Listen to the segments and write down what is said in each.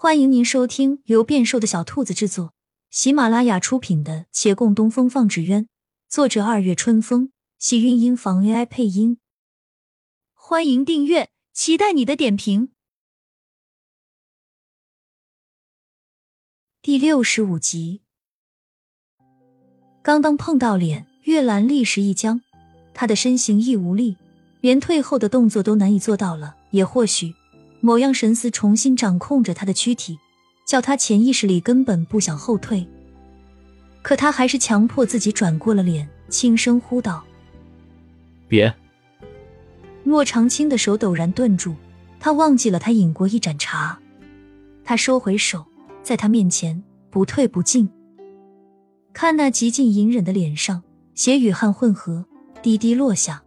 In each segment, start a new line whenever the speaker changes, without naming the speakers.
欢迎您收听由变瘦的小兔子制作、喜马拉雅出品的《且共东风放纸鸢》，作者二月春风，喜韵音房 AI 配音。欢迎订阅，期待你的点评。第六十五集，刚刚碰到脸，月兰立时一僵，她的身形亦无力，连退后的动作都难以做到了。也或许。某样神思重新掌控着他的躯体，叫他潜意识里根本不想后退。可他还是强迫自己转过了脸，轻声呼道：“
别！”
莫长青的手陡然顿住，他忘记了他饮过一盏茶。他收回手，在他面前不退不进，看那极尽隐忍的脸上，血与汗混合，滴滴落下。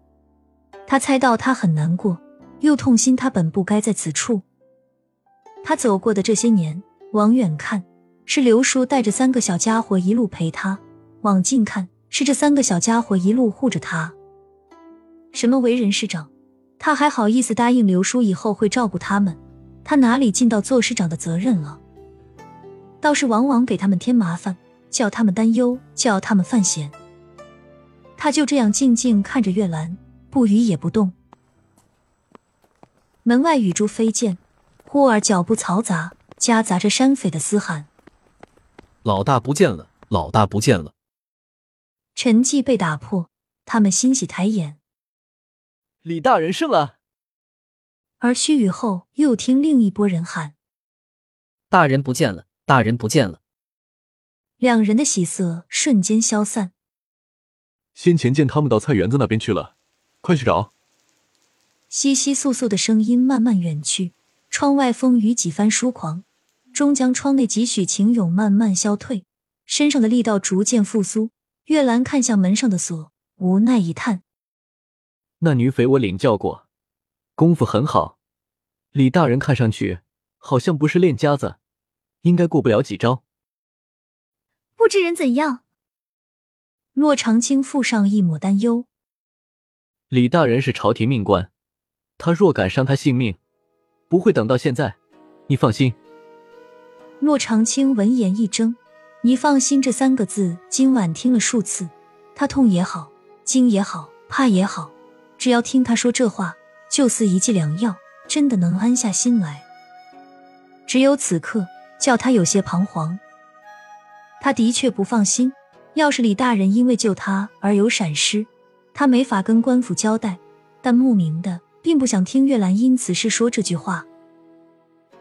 他猜到他很难过。又痛心，他本不该在此处。他走过的这些年，往远看是刘叔带着三个小家伙一路陪他；往近看是这三个小家伙一路护着他。什么为人师长，他还好意思答应刘叔以后会照顾他们？他哪里尽到做师长的责任了？倒是往往给他们添麻烦，叫他们担忧，叫他们犯险。他就这样静静看着月兰，不语也不动。门外雨珠飞溅，忽而脚步嘈杂，夹杂着山匪的嘶喊：“
老大不见了！老大不见了！”
沉寂被打破，他们欣喜抬眼：“
李大人胜了！”
而须臾后，又听另一波人喊：“
大人不见了！大人不见了！”
两人的喜色瞬间消散。
先前见他们到菜园子那边去了，快去找。
窸窸窣窣的声音慢慢远去，窗外风雨几番疏狂，终将窗内几许情涌慢慢消退，身上的力道逐渐复苏。月兰看向门上的锁，无奈一叹：“
那女匪我领教过，功夫很好。李大人看上去好像不是练家子，应该过不了几招。
不知人怎样？”洛长青附上一抹担忧：“
李大人是朝廷命官。”他若敢伤他性命，不会等到现在。你放心。
洛长青闻言一怔，“你放心”这三个字，今晚听了数次。他痛也好，惊也好，怕也好，只要听他说这话，就似一剂良药，真的能安下心来。只有此刻，叫他有些彷徨。他的确不放心，要是李大人因为救他而有闪失，他没法跟官府交代。但莫名的。并不想听月兰因此事说这句话，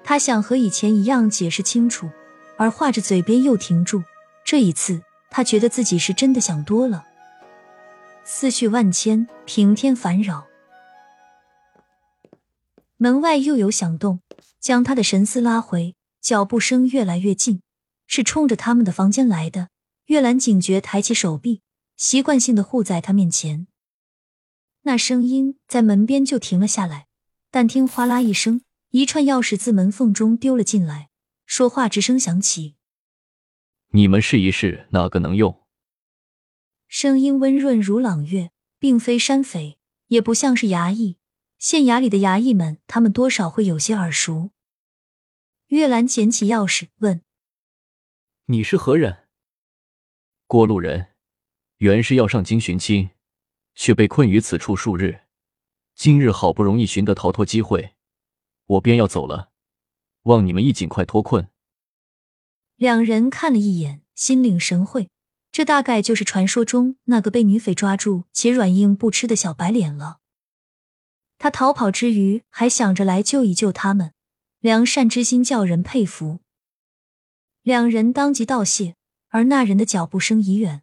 他想和以前一样解释清楚，而话着嘴边又停住。这一次，他觉得自己是真的想多了，思绪万千，平添烦扰。门外又有响动，将他的神思拉回，脚步声越来越近，是冲着他们的房间来的。月兰警觉，抬起手臂，习惯性的护在他面前。那声音在门边就停了下来，但听哗啦一声，一串钥匙自门缝中丢了进来，说话之声响起：“
你们试一试哪个能用。”
声音温润如朗月，并非山匪，也不像是衙役。县衙里的衙役们，他们多少会有些耳熟。月兰捡起钥匙问：“
你是何人？”
过路人，原是要上京寻亲。却被困于此处数日，今日好不容易寻得逃脱机会，我便要走了，望你们一尽快脱困。
两人看了一眼，心领神会，这大概就是传说中那个被女匪抓住且软硬不吃的小白脸了。他逃跑之余，还想着来救一救他们，良善之心叫人佩服。两人当即道谢，而那人的脚步声已远。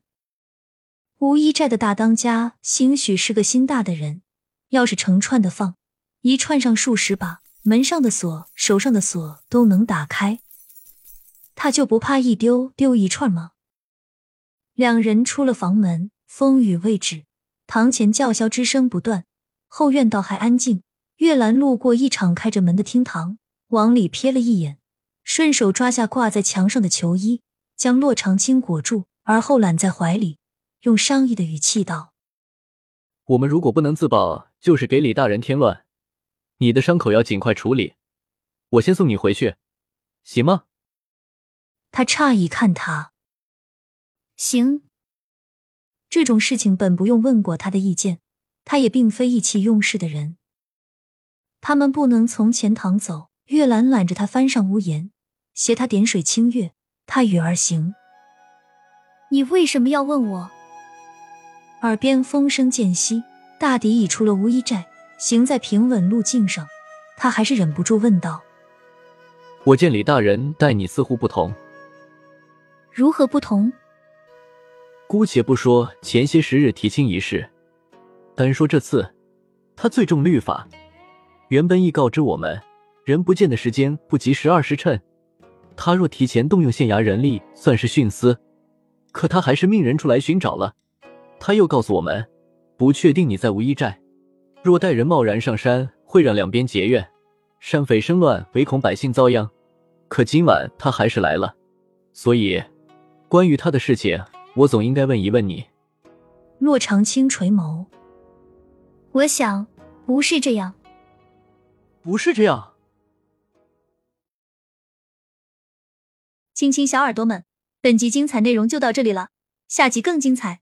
乌衣寨的大当家，兴许是个心大的人。要是成串的放，一串上数十把，门上的锁、手上的锁都能打开。他就不怕一丢丢一串吗？两人出了房门，风雨未止，堂前叫嚣之声不断，后院倒还安静。月兰路过一敞开着门的厅堂，往里瞥了一眼，顺手抓下挂在墙上的球衣，将洛长青裹住，而后揽在怀里。用商议的语气道：“
我们如果不能自保，就是给李大人添乱。你的伤口要尽快处理。我先送你回去，行吗？
他诧异看他，
行。
这种事情本不用问过他的意见，他也并非意气用事的人。他们不能从前堂走，月兰揽着他翻上屋檐，携他点水清月，踏雨而行。
你为什么要问我？
耳边风声渐息，大抵已出了乌衣寨，行在平稳路径上，他还是忍不住问道：“
我见李大人待你似乎不同，
如何不同？”
姑且不说前些时日提亲一事，单说这次，他最重律法。原本已告知我们，人不见的时间不及十二时辰。他若提前动用县衙人力，算是徇私。可他还是命人出来寻找了。他又告诉我们，不确定你在无依寨。若带人贸然上山，会让两边结怨，山匪生乱，唯恐百姓遭殃。可今晚他还是来了，所以关于他的事情。我总应该问一问你，
洛长青垂眸。
我想不是这样，
不是这样。
亲亲小耳朵们，本集精彩内容就到这里了，下集更精彩，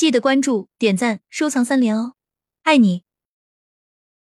记得关注、点赞、收藏三连哦，爱你。